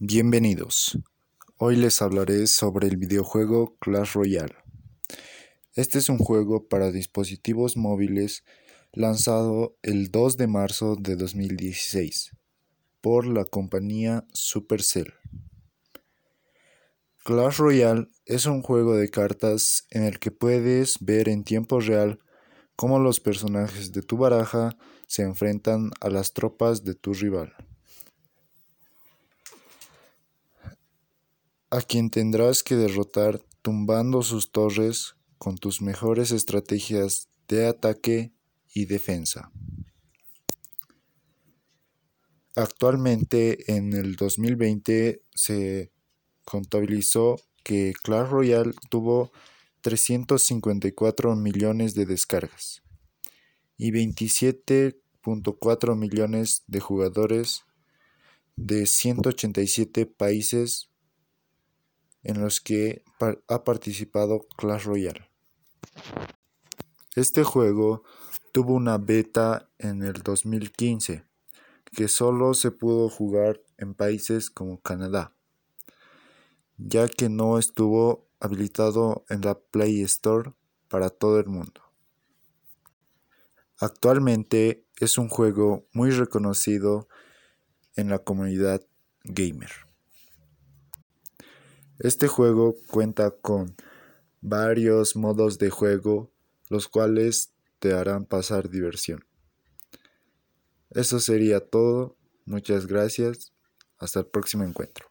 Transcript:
Bienvenidos. Hoy les hablaré sobre el videojuego Clash Royale. Este es un juego para dispositivos móviles lanzado el 2 de marzo de 2016 por la compañía Supercell. Clash Royale es un juego de cartas en el que puedes ver en tiempo real cómo los personajes de tu baraja se enfrentan a las tropas de tu rival. A quien tendrás que derrotar tumbando sus torres con tus mejores estrategias de ataque y defensa. Actualmente en el 2020 se contabilizó que Clash Royale tuvo 354 millones de descargas y 27.4 millones de jugadores de 187 países en los que ha participado Clash Royale. Este juego tuvo una beta en el 2015 que solo se pudo jugar en países como Canadá, ya que no estuvo habilitado en la Play Store para todo el mundo. Actualmente es un juego muy reconocido en la comunidad gamer. Este juego cuenta con varios modos de juego, los cuales te harán pasar diversión. Eso sería todo. Muchas gracias. Hasta el próximo encuentro.